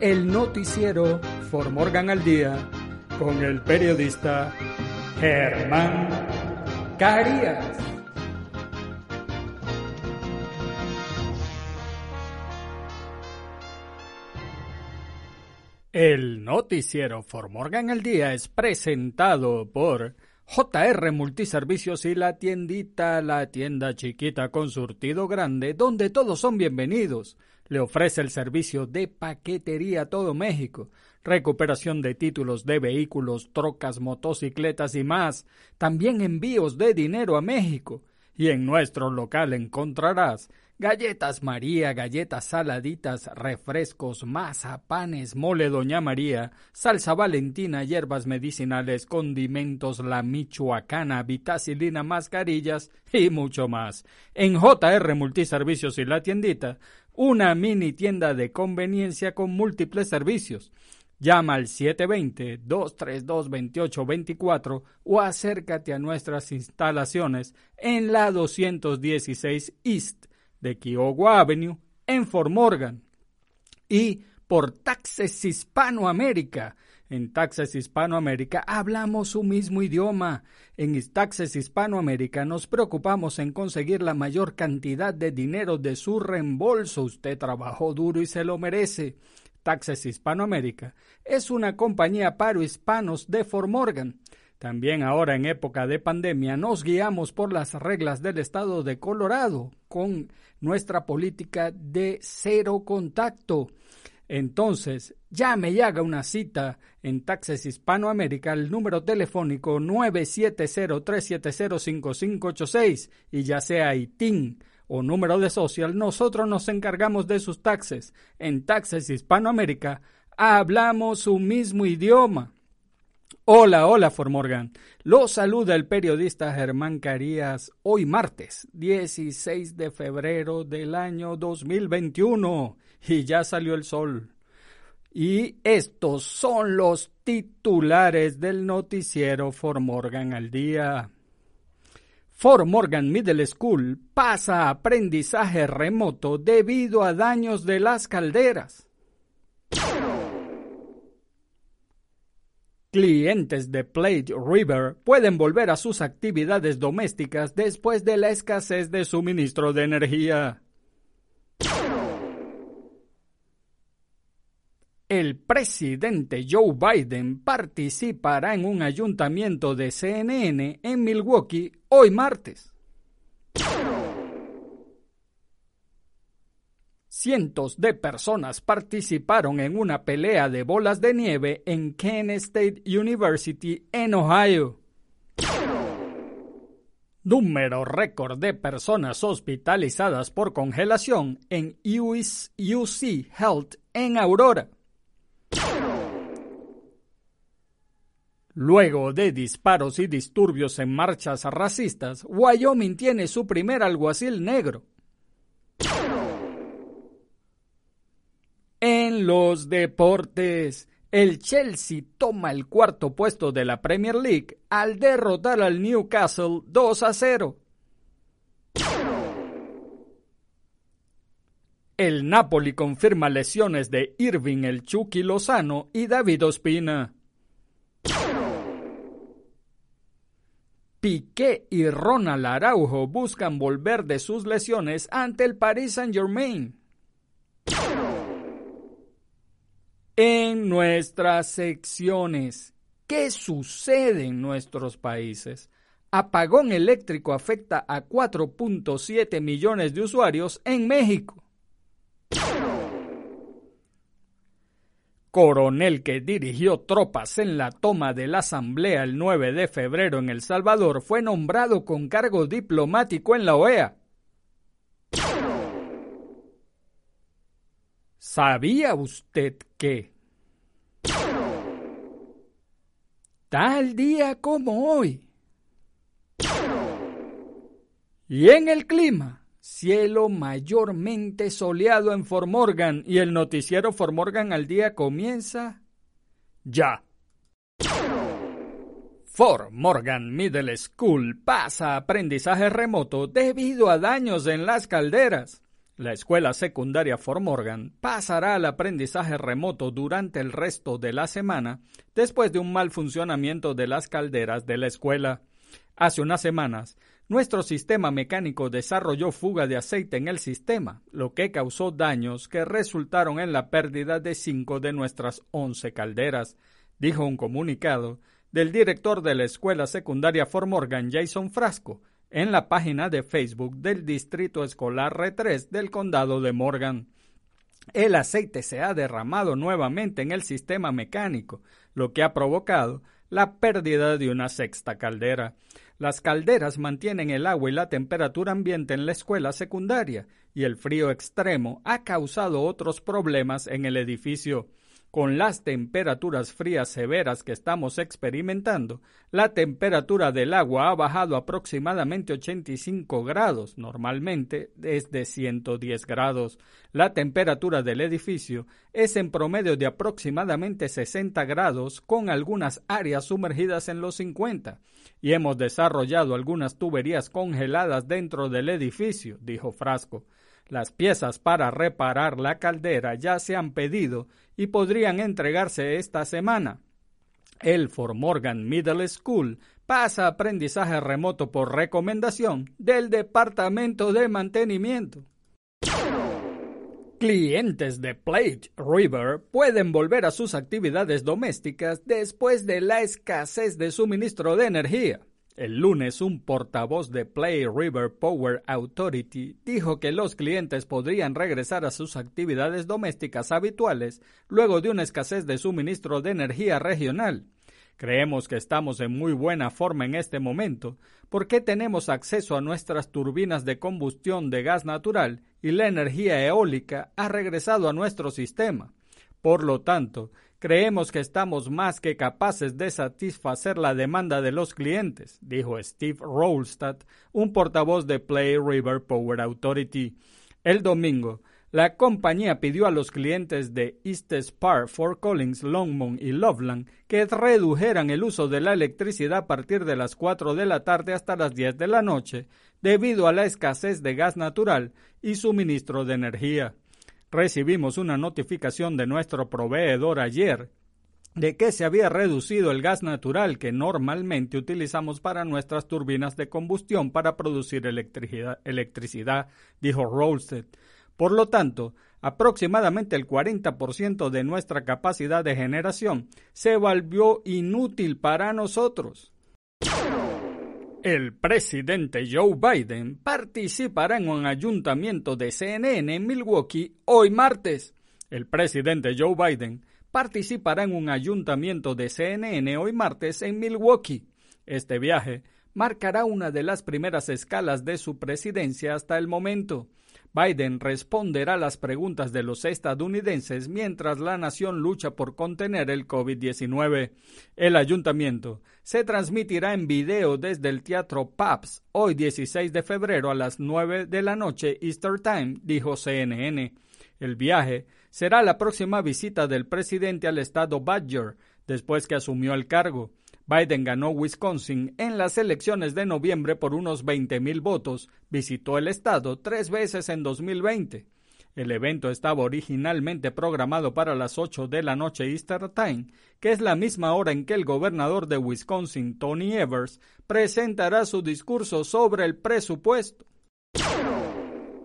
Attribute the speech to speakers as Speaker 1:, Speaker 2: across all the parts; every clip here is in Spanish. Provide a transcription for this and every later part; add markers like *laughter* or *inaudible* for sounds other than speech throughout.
Speaker 1: el noticiero For Morgan al Día con el periodista Germán Carías. El noticiero For Morgan al Día es presentado por JR Multiservicios y la tiendita, la tienda chiquita con surtido grande, donde todos son bienvenidos. Le ofrece el servicio de paquetería a todo México, recuperación de títulos de vehículos, trocas, motocicletas y más. También envíos de dinero a México. Y en nuestro local encontrarás Galletas María, galletas saladitas, refrescos, mazapanes, mole Doña María, salsa valentina, hierbas medicinales, condimentos, la michoacana, vitacilina, mascarillas y mucho más. En JR Multiservicios y la tiendita, una mini tienda de conveniencia con múltiples servicios. Llama al 720-232-2824 o acércate a nuestras instalaciones en la 216 East de Kiowa Avenue en Fort Morgan y por Taxes Hispanoamérica. En Taxes Hispanoamérica hablamos su mismo idioma. En Taxes Hispanoamérica nos preocupamos en conseguir la mayor cantidad de dinero de su reembolso. Usted trabajó duro y se lo merece. Taxes Hispanoamérica es una compañía paro hispanos de Fort Morgan. También ahora en época de pandemia nos guiamos por las reglas del estado de Colorado con nuestra política de cero contacto. Entonces, llame y haga una cita en Taxes Hispanoamérica al número telefónico 970-370-5586 y ya sea ITIN o número de social, nosotros nos encargamos de sus taxes. En Taxes Hispanoamérica hablamos su mismo idioma. Hola, hola, Formorgan. Lo saluda el periodista Germán Carías hoy martes 16 de febrero del año 2021 y ya salió el sol. Y estos son los titulares del noticiero Formorgan al día. Fort Morgan Middle School pasa a aprendizaje remoto debido a daños de las calderas. Clientes de Plate River pueden volver a sus actividades domésticas después de la escasez de suministro de energía. El presidente Joe Biden participará en un ayuntamiento de CNN en Milwaukee hoy martes. Cientos de personas participaron en una pelea de bolas de nieve en Kent State University en Ohio. Número récord de personas hospitalizadas por congelación en UC Health en Aurora. Luego de disparos y disturbios en marchas racistas, Wyoming tiene su primer alguacil negro. En los deportes, el Chelsea toma el cuarto puesto de la Premier League al derrotar al Newcastle 2 a 0. El Napoli confirma lesiones de Irving el Chucky Lozano y David Ospina. Piqué y Ronald Araujo buscan volver de sus lesiones ante el Paris Saint-Germain. En nuestras secciones, ¿Qué sucede en nuestros países? Apagón eléctrico afecta a 4.7 millones de usuarios en México. Coronel que dirigió tropas en la toma de la Asamblea el 9 de febrero en El Salvador fue nombrado con cargo diplomático en la OEA. ¿Sabía usted que tal día como hoy y en el clima, cielo mayormente soleado en Formorgan y el noticiero Formorgan al día comienza ya. Fort Morgan Middle School pasa aprendizaje remoto debido a daños en las calderas. La escuela secundaria Fort Morgan pasará al aprendizaje remoto durante el resto de la semana después de un mal funcionamiento de las calderas de la escuela. Hace unas semanas, nuestro sistema mecánico desarrolló fuga de aceite en el sistema, lo que causó daños que resultaron en la pérdida de cinco de nuestras once calderas, dijo un comunicado del director de la escuela secundaria Fort Morgan, Jason Frasco, en la página de Facebook del Distrito Escolar R3 del Condado de Morgan. El aceite se ha derramado nuevamente en el sistema mecánico, lo que ha provocado la pérdida de una sexta caldera. Las calderas mantienen el agua y la temperatura ambiente en la escuela secundaria y el frío extremo ha causado otros problemas en el edificio. Con las temperaturas frías severas que estamos experimentando, la temperatura del agua ha bajado aproximadamente 85 grados, normalmente es de 110 grados. La temperatura del edificio es en promedio de aproximadamente 60 grados, con algunas áreas sumergidas en los 50, y hemos desarrollado algunas tuberías congeladas dentro del edificio, dijo Frasco. Las piezas para reparar la caldera ya se han pedido y podrían entregarse esta semana. El Fort Morgan Middle School pasa aprendizaje remoto por recomendación del Departamento de Mantenimiento. Clientes de Plate River pueden volver a sus actividades domésticas después de la escasez de suministro de energía. El lunes, un portavoz de Play River Power Authority dijo que los clientes podrían regresar a sus actividades domésticas habituales luego de una escasez de suministro de energía regional. Creemos que estamos en muy buena forma en este momento porque tenemos acceso a nuestras turbinas de combustión de gas natural y la energía eólica ha regresado a nuestro sistema. Por lo tanto, creemos que estamos más que capaces de satisfacer la demanda de los clientes, dijo Steve Rolstad, un portavoz de Play River Power Authority. El domingo, la compañía pidió a los clientes de East Spar, Fort Collins, Longmont y Loveland que redujeran el uso de la electricidad a partir de las 4 de la tarde hasta las 10 de la noche, debido a la escasez de gas natural y suministro de energía. Recibimos una notificación de nuestro proveedor ayer de que se había reducido el gas natural que normalmente utilizamos para nuestras turbinas de combustión para producir electricidad, dijo Rolsted. Por lo tanto, aproximadamente el 40% de nuestra capacidad de generación se volvió inútil para nosotros. El presidente Joe Biden participará en un ayuntamiento de CNN en Milwaukee hoy martes. El presidente Joe Biden participará en un ayuntamiento de CNN hoy martes en Milwaukee. Este viaje marcará una de las primeras escalas de su presidencia hasta el momento. Biden responderá las preguntas de los estadounidenses mientras la nación lucha por contener el COVID-19. El ayuntamiento se transmitirá en video desde el Teatro Paps hoy 16 de febrero a las 9 de la noche Easter Time, dijo CNN. El viaje será la próxima visita del presidente al estado Badger después que asumió el cargo. Biden ganó Wisconsin en las elecciones de noviembre por unos 20.000 votos, visitó el estado tres veces en 2020. El evento estaba originalmente programado para las 8 de la noche Easter Time, que es la misma hora en que el gobernador de Wisconsin, Tony Evers, presentará su discurso sobre el presupuesto.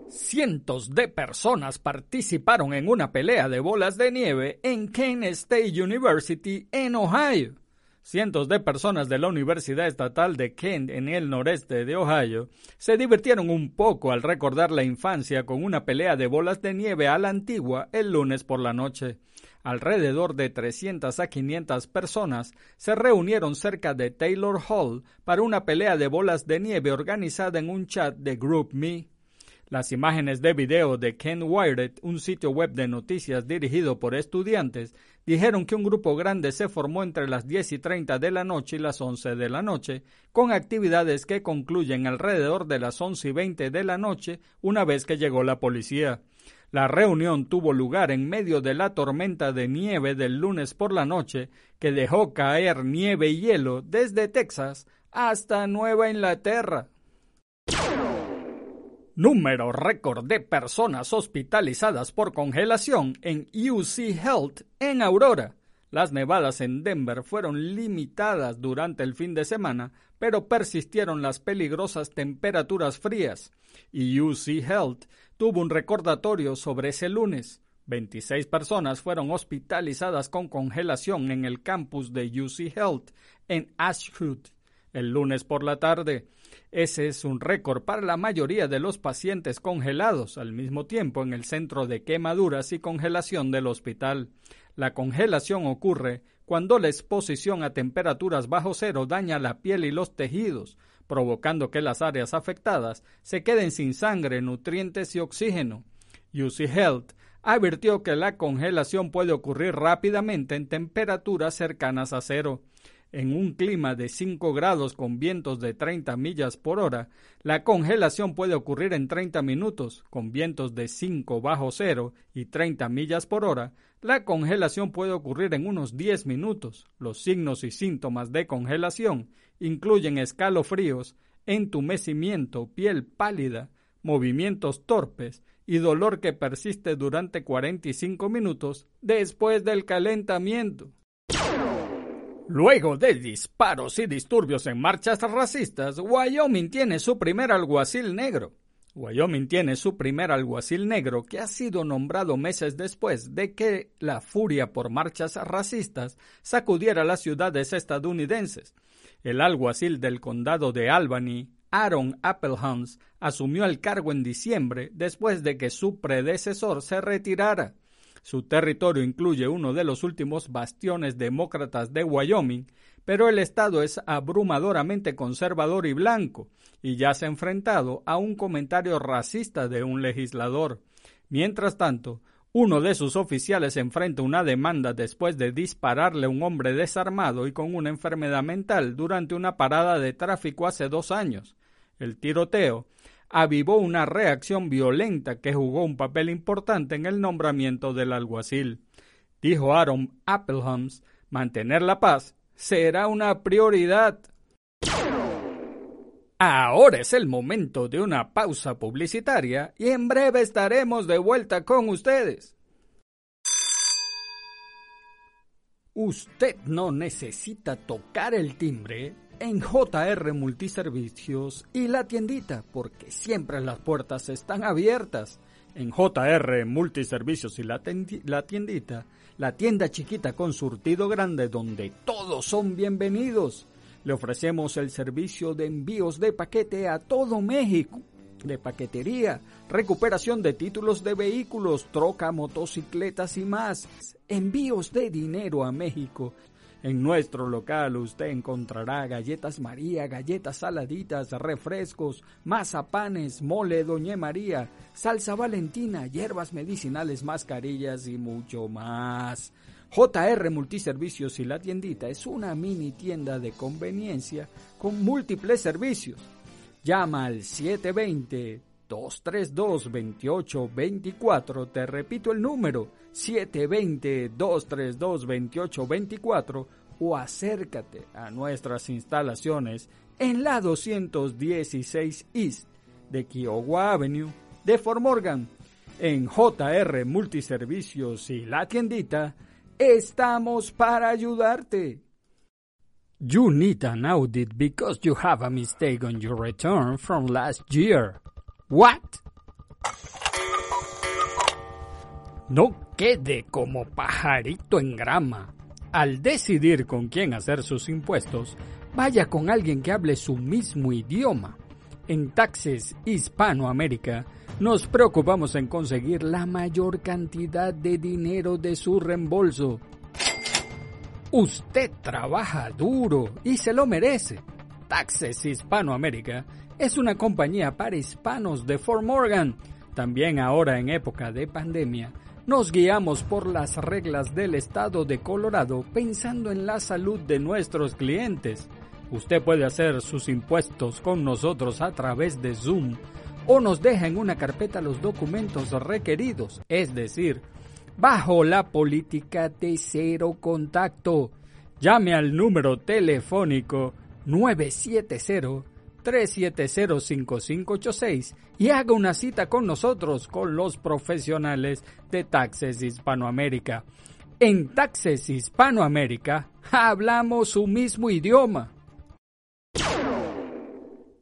Speaker 1: Cientos de personas participaron en una pelea de bolas de nieve en Kent State University, en Ohio. Cientos de personas de la Universidad Estatal de Kent en el noreste de Ohio se divirtieron un poco al recordar la infancia con una pelea de bolas de nieve a la antigua el lunes por la noche. Alrededor de 300 a 500 personas se reunieron cerca de Taylor Hall para una pelea de bolas de nieve organizada en un chat de Group Me. Las imágenes de video de Ken Wired, un sitio web de noticias dirigido por estudiantes, dijeron que un grupo grande se formó entre las 10 y 30 de la noche y las 11 de la noche, con actividades que concluyen alrededor de las 11 y 20 de la noche una vez que llegó la policía. La reunión tuvo lugar en medio de la tormenta de nieve del lunes por la noche que dejó caer nieve y hielo desde Texas hasta Nueva Inglaterra. Número récord de personas hospitalizadas por congelación en UC Health en Aurora. Las nevadas en Denver fueron limitadas durante el fin de semana, pero persistieron las peligrosas temperaturas frías, y UC Health tuvo un recordatorio sobre ese lunes. 26 personas fueron hospitalizadas con congelación en el campus de UC Health en Ashwood el lunes por la tarde. Ese es un récord para la mayoría de los pacientes congelados al mismo tiempo en el centro de quemaduras y congelación del hospital. La congelación ocurre cuando la exposición a temperaturas bajo cero daña la piel y los tejidos, provocando que las áreas afectadas se queden sin sangre, nutrientes y oxígeno. UC Health advirtió que la congelación puede ocurrir rápidamente en temperaturas cercanas a cero. En un clima de 5 grados con vientos de 30 millas por hora, la congelación puede ocurrir en 30 minutos, con vientos de 5 bajo cero y 30 millas por hora. La congelación puede ocurrir en unos 10 minutos. Los signos y síntomas de congelación incluyen escalofríos, entumecimiento, piel pálida, movimientos torpes y dolor que persiste durante 45 minutos después del calentamiento. Luego de disparos y disturbios en marchas racistas, Wyoming tiene su primer alguacil negro. Wyoming tiene su primer alguacil negro que ha sido nombrado meses después de que la furia por marchas racistas sacudiera las ciudades estadounidenses. El alguacil del condado de Albany, Aaron Applehans, asumió el cargo en diciembre después de que su predecesor se retirara. Su territorio incluye uno de los últimos bastiones demócratas de Wyoming, pero el estado es abrumadoramente conservador y blanco, y ya se ha enfrentado a un comentario racista de un legislador. Mientras tanto, uno de sus oficiales enfrenta una demanda después de dispararle a un hombre desarmado y con una enfermedad mental durante una parada de tráfico hace dos años. El tiroteo avivó una reacción violenta que jugó un papel importante en el nombramiento del alguacil. Dijo Aaron Applehams, mantener la paz será una prioridad. Ahora es el momento de una pausa publicitaria y en breve estaremos de vuelta con ustedes. Usted no necesita tocar el timbre en JR Multiservicios y la tiendita, porque siempre las puertas están abiertas. En JR Multiservicios y la, la tiendita, la tienda chiquita con surtido grande donde todos son bienvenidos. Le ofrecemos el servicio de envíos de paquete a todo México, de paquetería, recuperación de títulos de vehículos, troca, motocicletas y más, envíos de dinero a México en nuestro local usted encontrará galletas María, galletas saladitas, refrescos, mazapanes, mole Doña María, salsa valentina, hierbas medicinales, mascarillas y mucho más. JR Multiservicios y la tiendita es una mini tienda de conveniencia con múltiples servicios. Llama al 720 232-2824. Te repito el número 720-232-2824 o acércate a nuestras instalaciones en la 216 East de Kiowa Avenue de Fort Morgan. En JR Multiservicios y la tiendita, estamos para ayudarte. You need an audit because you have a mistake on your return from last year. What? No quede como pajarito en grama. Al decidir con quién hacer sus impuestos, vaya con alguien que hable su mismo idioma. En Taxes Hispanoamérica nos preocupamos en conseguir la mayor cantidad de dinero de su reembolso. Usted trabaja duro y se lo merece. Taxes Hispanoamérica es una compañía para hispanos de Fort Morgan. También ahora en época de pandemia, nos guiamos por las reglas del estado de Colorado pensando en la salud de nuestros clientes. Usted puede hacer sus impuestos con nosotros a través de Zoom o nos deja en una carpeta los documentos requeridos, es decir, bajo la política de cero contacto. Llame al número telefónico 970-370-5586 y haga una cita con nosotros, con los profesionales de Taxes Hispanoamérica. En Taxes Hispanoamérica hablamos su mismo idioma.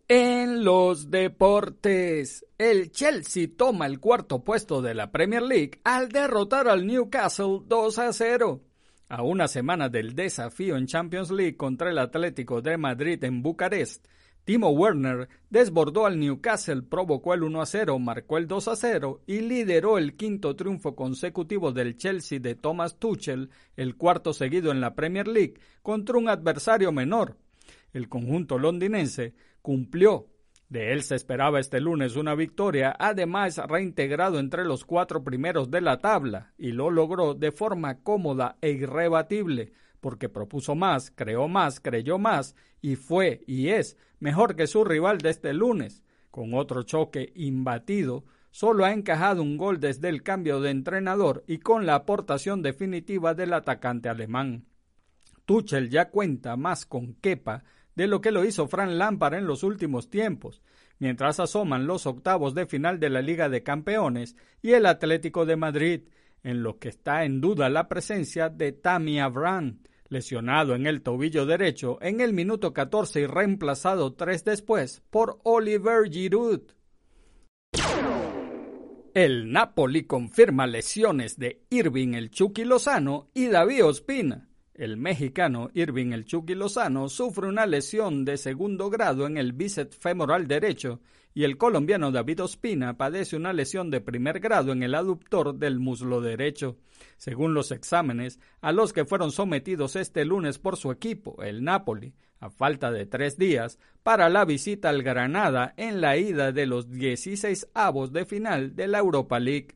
Speaker 1: En los deportes, el Chelsea toma el cuarto puesto de la Premier League al derrotar al Newcastle 2 a 0. A una semana del desafío en Champions League contra el Atlético de Madrid en Bucarest, Timo Werner desbordó al Newcastle, provocó el 1 a 0, marcó el 2 a 0 y lideró el quinto triunfo consecutivo del Chelsea de Thomas Tuchel, el cuarto seguido en la Premier League, contra un adversario menor. El conjunto londinense cumplió de él se esperaba este lunes una victoria, además reintegrado entre los cuatro primeros de la tabla, y lo logró de forma cómoda e irrebatible, porque propuso más, creó más, creyó más, y fue y es mejor que su rival de este lunes. Con otro choque imbatido, solo ha encajado un gol desde el cambio de entrenador y con la aportación definitiva del atacante alemán. Tuchel ya cuenta más con Kepa de lo que lo hizo Fran Lampard en los últimos tiempos, mientras asoman los octavos de final de la Liga de Campeones y el Atlético de Madrid, en lo que está en duda la presencia de Tammy Abraham, lesionado en el tobillo derecho en el minuto 14 y reemplazado tres después por Oliver Giroud. El Napoli confirma lesiones de Irving el Chucky Lozano y David Ospina. El mexicano Irving El Chucky Lozano sufre una lesión de segundo grado en el bíceps femoral derecho y el colombiano David Ospina padece una lesión de primer grado en el aductor del muslo derecho. Según los exámenes a los que fueron sometidos este lunes por su equipo, el Napoli, a falta de tres días, para la visita al Granada en la ida de los 16 avos de final de la Europa League.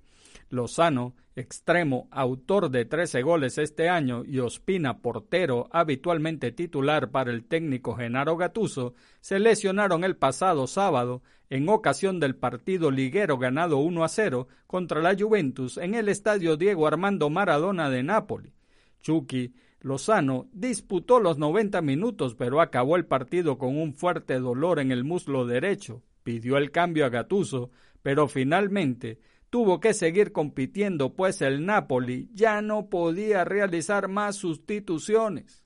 Speaker 1: Lozano extremo, autor de 13 goles este año, y Ospina, portero habitualmente titular para el técnico Genaro Gatuso, se lesionaron el pasado sábado en ocasión del partido liguero ganado 1 a 0 contra la Juventus en el estadio Diego Armando Maradona de Nápoles. Chucky Lozano disputó los 90 minutos, pero acabó el partido con un fuerte dolor en el muslo derecho. Pidió el cambio a Gatuso, pero finalmente tuvo que seguir compitiendo, pues el Napoli ya no podía realizar más sustituciones.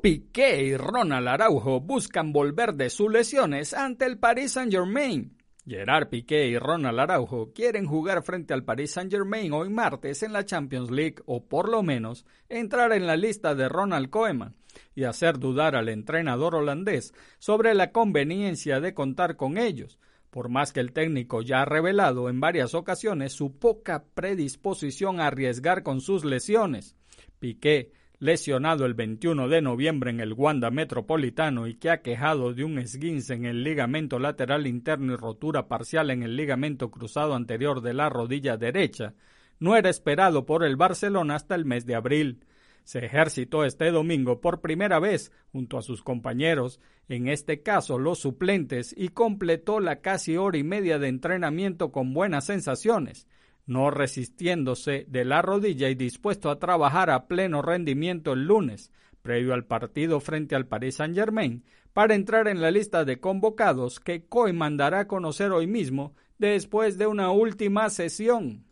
Speaker 1: Piqué y Ronald Araujo buscan volver de sus lesiones ante el Paris Saint-Germain. Gerard Piqué y Ronald Araujo quieren jugar frente al Paris Saint-Germain hoy martes en la Champions League o por lo menos entrar en la lista de Ronald Koeman y hacer dudar al entrenador holandés sobre la conveniencia de contar con ellos, por más que el técnico ya ha revelado en varias ocasiones su poca predisposición a arriesgar con sus lesiones. Piqué, lesionado el 21 de noviembre en el Wanda Metropolitano y que ha quejado de un esguince en el ligamento lateral interno y rotura parcial en el ligamento cruzado anterior de la rodilla derecha, no era esperado por el Barcelona hasta el mes de abril se ejercitó este domingo por primera vez junto a sus compañeros, en este caso los suplentes, y completó la casi hora y media de entrenamiento con buenas sensaciones, no resistiéndose de la rodilla y dispuesto a trabajar a pleno rendimiento el lunes, previo al partido frente al Paris Saint-Germain, para entrar en la lista de convocados que Coy mandará a conocer hoy mismo después de una última sesión.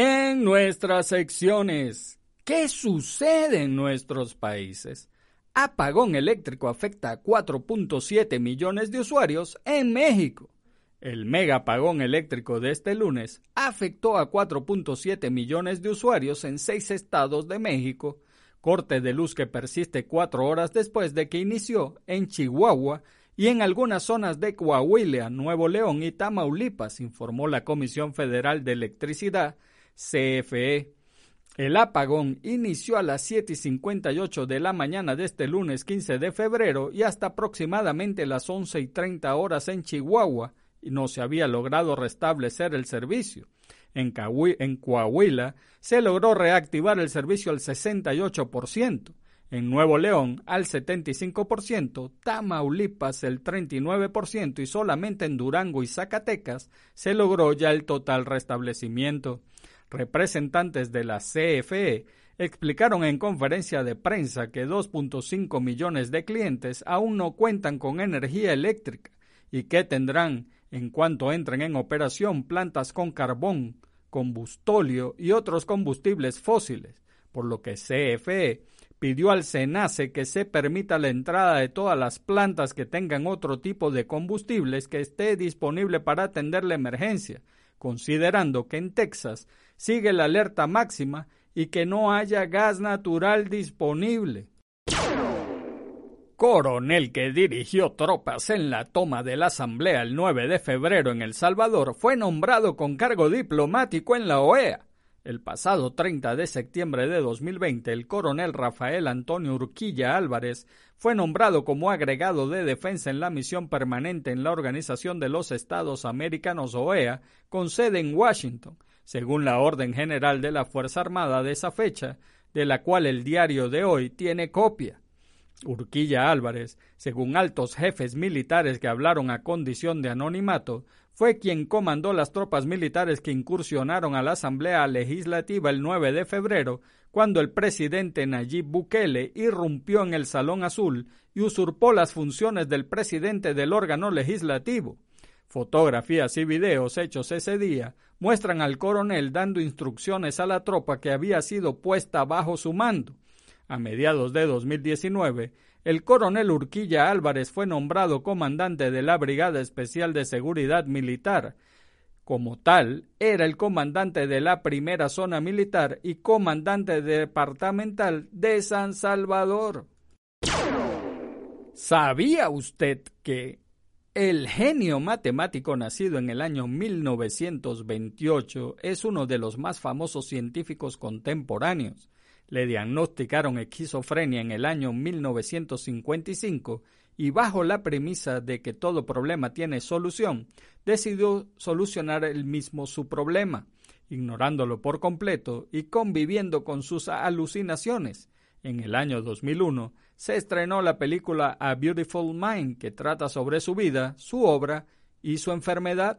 Speaker 1: En nuestras secciones ¿Qué sucede en nuestros países? Apagón eléctrico afecta a 4.7 millones de usuarios en México. El mega apagón eléctrico de este lunes afectó a 4.7 millones de usuarios en seis estados de México, corte de luz que persiste cuatro horas después de que inició en Chihuahua y en algunas zonas de Coahuila, Nuevo León y Tamaulipas, informó la Comisión Federal de Electricidad, CFE. El apagón inició a las 7 y 58 de la mañana de este lunes 15 de febrero y hasta aproximadamente las 11 y 30 horas en Chihuahua, y no se había logrado restablecer el servicio. En, Coahuila se logró reactivar el servicio al 68%, en Nuevo León al 75%, Tamaulipas el 39% y solamente en Durango y Zacatecas se logró ya el total restablecimiento. Representantes de la CFE explicaron en conferencia de prensa que 2.5 millones de clientes aún no cuentan con energía eléctrica y que tendrán, en cuanto entren en operación, plantas con carbón, combustóleo y otros combustibles fósiles, por lo que CFE pidió al SENACE que se permita la entrada de todas las plantas que tengan otro tipo de combustibles que esté disponible para atender la emergencia, considerando que en Texas sigue la alerta máxima y que no haya gas natural disponible. Coronel que dirigió tropas en la toma de la Asamblea el 9 de febrero en El Salvador fue nombrado con cargo diplomático en la OEA. El pasado 30 de septiembre de 2020, el coronel Rafael Antonio Urquilla Álvarez fue nombrado como agregado de defensa en la misión permanente en la Organización de los Estados Americanos OEA, con sede en Washington, según la Orden General de la Fuerza Armada de esa fecha, de la cual el diario de hoy tiene copia. Urquilla Álvarez, según altos jefes militares que hablaron a condición de anonimato, fue quien comandó las tropas militares que incursionaron a la Asamblea Legislativa el 9 de febrero, cuando el presidente Nayib Bukele irrumpió en el Salón Azul y usurpó las funciones del presidente del órgano legislativo. Fotografías y videos hechos ese día muestran al coronel dando instrucciones a la tropa que había sido puesta bajo su mando. A mediados de 2019, el coronel Urquilla Álvarez fue nombrado comandante de la Brigada Especial de Seguridad Militar. Como tal, era el comandante de la primera zona militar y comandante departamental de San Salvador. ¿Sabía usted que el genio matemático nacido en el año 1928 es uno de los más famosos científicos contemporáneos? Le diagnosticaron esquizofrenia en el año 1955 y bajo la premisa de que todo problema tiene solución, decidió solucionar él mismo su problema, ignorándolo por completo y conviviendo con sus alucinaciones. En el año 2001 se estrenó la película A Beautiful Mind, que trata sobre su vida, su obra y su enfermedad.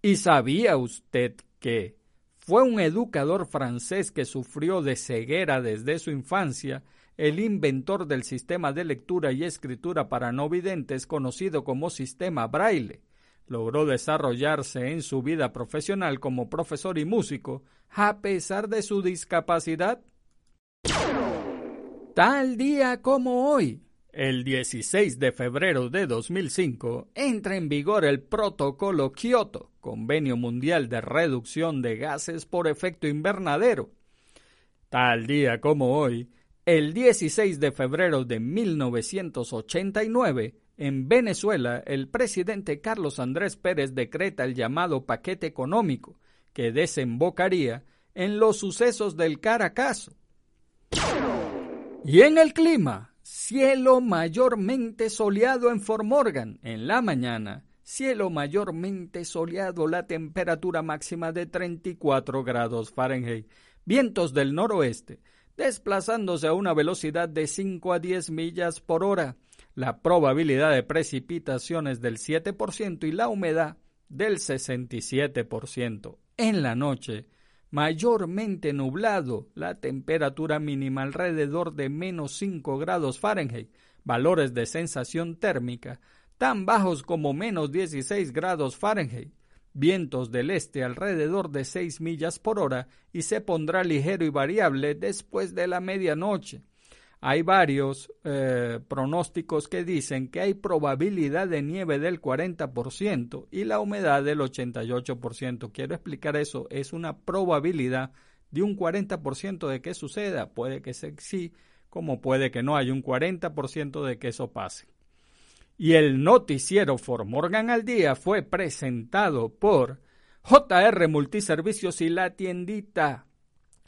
Speaker 1: ¿Y sabía usted que fue un educador francés que sufrió de ceguera desde su infancia, el inventor del sistema de lectura y escritura para no videntes conocido como sistema braille. Logró desarrollarse en su vida profesional como profesor y músico, a pesar de su discapacidad. Tal día como hoy, el 16 de febrero de 2005 entra en vigor el Protocolo Kioto, Convenio Mundial de Reducción de Gases por Efecto Invernadero. Tal día como hoy, el 16 de febrero de 1989, en Venezuela, el presidente Carlos Andrés Pérez decreta el llamado paquete económico, que desembocaría en los sucesos del Caracazo. Y en el clima, Cielo mayormente soleado en Formorgan en la mañana. Cielo mayormente soleado, la temperatura máxima de 34 grados Fahrenheit. Vientos del noroeste, desplazándose a una velocidad de 5 a 10 millas por hora. La probabilidad de precipitaciones del 7% y la humedad del 67%. En la noche, mayormente nublado, la temperatura mínima alrededor de menos 5 grados Fahrenheit, valores de sensación térmica tan bajos como menos 16 grados Fahrenheit, vientos del este alrededor de 6 millas por hora y se pondrá ligero y variable después de la medianoche. Hay varios eh, pronósticos que dicen que hay probabilidad de nieve del 40% y la humedad del 88%. Quiero explicar eso, es una probabilidad de un 40% de que suceda. Puede que sí, como puede que no, hay un 40% de que eso pase. Y el noticiero For Morgan al Día fue presentado por JR Multiservicios y la tiendita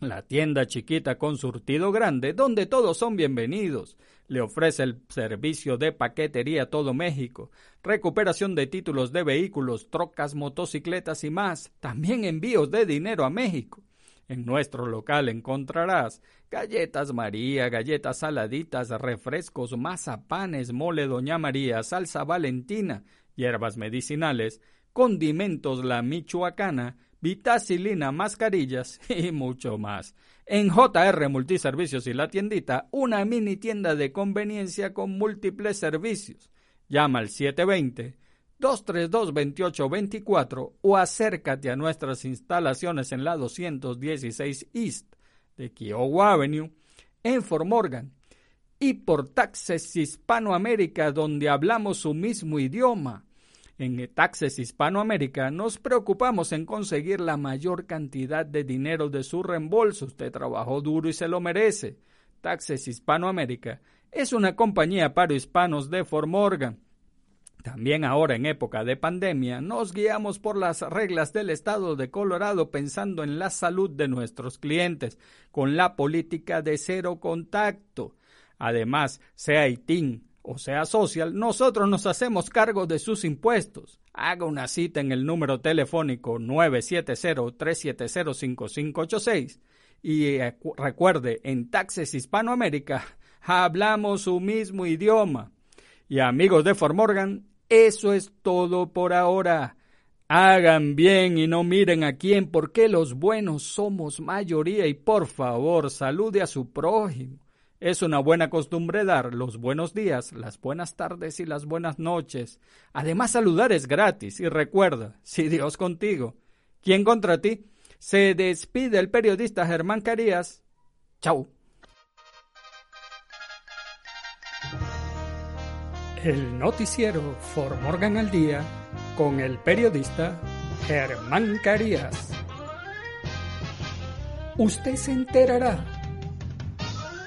Speaker 1: la tienda chiquita con surtido grande, donde todos son bienvenidos. Le ofrece el servicio de paquetería a todo México, recuperación de títulos de vehículos, trocas, motocicletas y más. También envíos de dinero a México. En nuestro local encontrarás galletas María, galletas saladitas, refrescos, mazapanes, mole Doña María, salsa valentina, hierbas medicinales, condimentos La Michoacana, vitacilina, mascarillas *laughs* y mucho más. En JR Multiservicios y la tiendita, una mini tienda de conveniencia con múltiples servicios. Llama al 720-232-2824 o acércate a nuestras instalaciones en la 216 East de Kiowa Avenue en Fort Morgan y por Taxes Hispanoamérica donde hablamos su mismo idioma en Taxes Hispanoamérica nos preocupamos en conseguir la mayor cantidad de dinero de su reembolso. Usted trabajó duro y se lo merece. Taxes Hispanoamérica es una compañía para hispanos de Fort Morgan. También ahora en época de pandemia nos guiamos por las reglas del estado de Colorado pensando en la salud de nuestros clientes con la política de cero contacto. Además, sea ITIN, o sea social, nosotros nos hacemos cargo de sus impuestos. Haga una cita en el número telefónico 970-370-5586 y eh, recuerde, en Taxes Hispanoamérica hablamos su mismo idioma. Y amigos de Formorgan, eso es todo por ahora. Hagan bien y no miren a quién, porque los buenos somos mayoría y por favor salude a su prójimo. Es una buena costumbre dar los buenos días, las buenas tardes y las buenas noches. Además, saludar es gratis y recuerda, si Dios contigo, ¿quién contra ti? Se despide el periodista Germán Carías. Chau. El noticiero For Morgan al Día con el periodista Germán Carías. Usted se enterará